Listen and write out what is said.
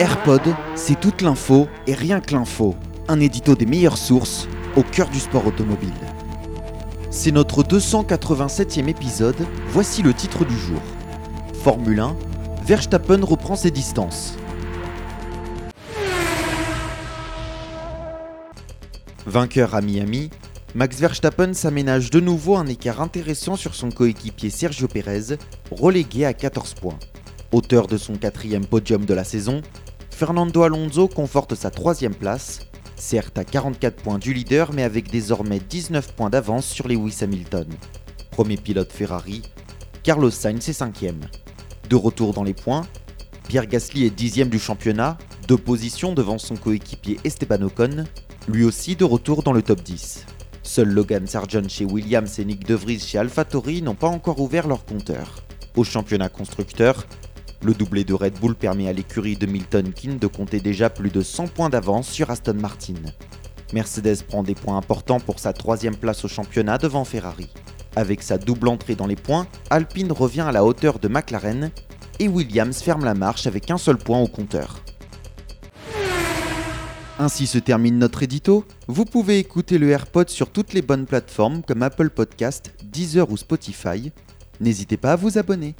AirPod, c'est toute l'info et rien que l'info. Un édito des meilleures sources au cœur du sport automobile. C'est notre 287e épisode, voici le titre du jour. Formule 1, Verstappen reprend ses distances. Vainqueur à Miami, Max Verstappen s'aménage de nouveau un écart intéressant sur son coéquipier Sergio Pérez, relégué à 14 points. Auteur de son quatrième podium de la saison, Fernando Alonso conforte sa troisième place, certes à 44 points du leader mais avec désormais 19 points d'avance sur Lewis Hamilton. Premier pilote Ferrari, Carlos Sainz est cinquième. De retour dans les points, Pierre Gasly est dixième du championnat, deux positions devant son coéquipier Esteban Ocon, lui aussi de retour dans le top 10. Seuls Logan Sargent chez Williams et Nick De Vries chez AlphaTauri n'ont pas encore ouvert leur compteur. Au championnat constructeur, le doublé de Red Bull permet à l'écurie de Milton Keynes de compter déjà plus de 100 points d'avance sur Aston Martin. Mercedes prend des points importants pour sa troisième place au championnat devant Ferrari. Avec sa double entrée dans les points, Alpine revient à la hauteur de McLaren et Williams ferme la marche avec un seul point au compteur. Ainsi se termine notre édito. Vous pouvez écouter le AirPod sur toutes les bonnes plateformes comme Apple Podcast, Deezer ou Spotify. N'hésitez pas à vous abonner.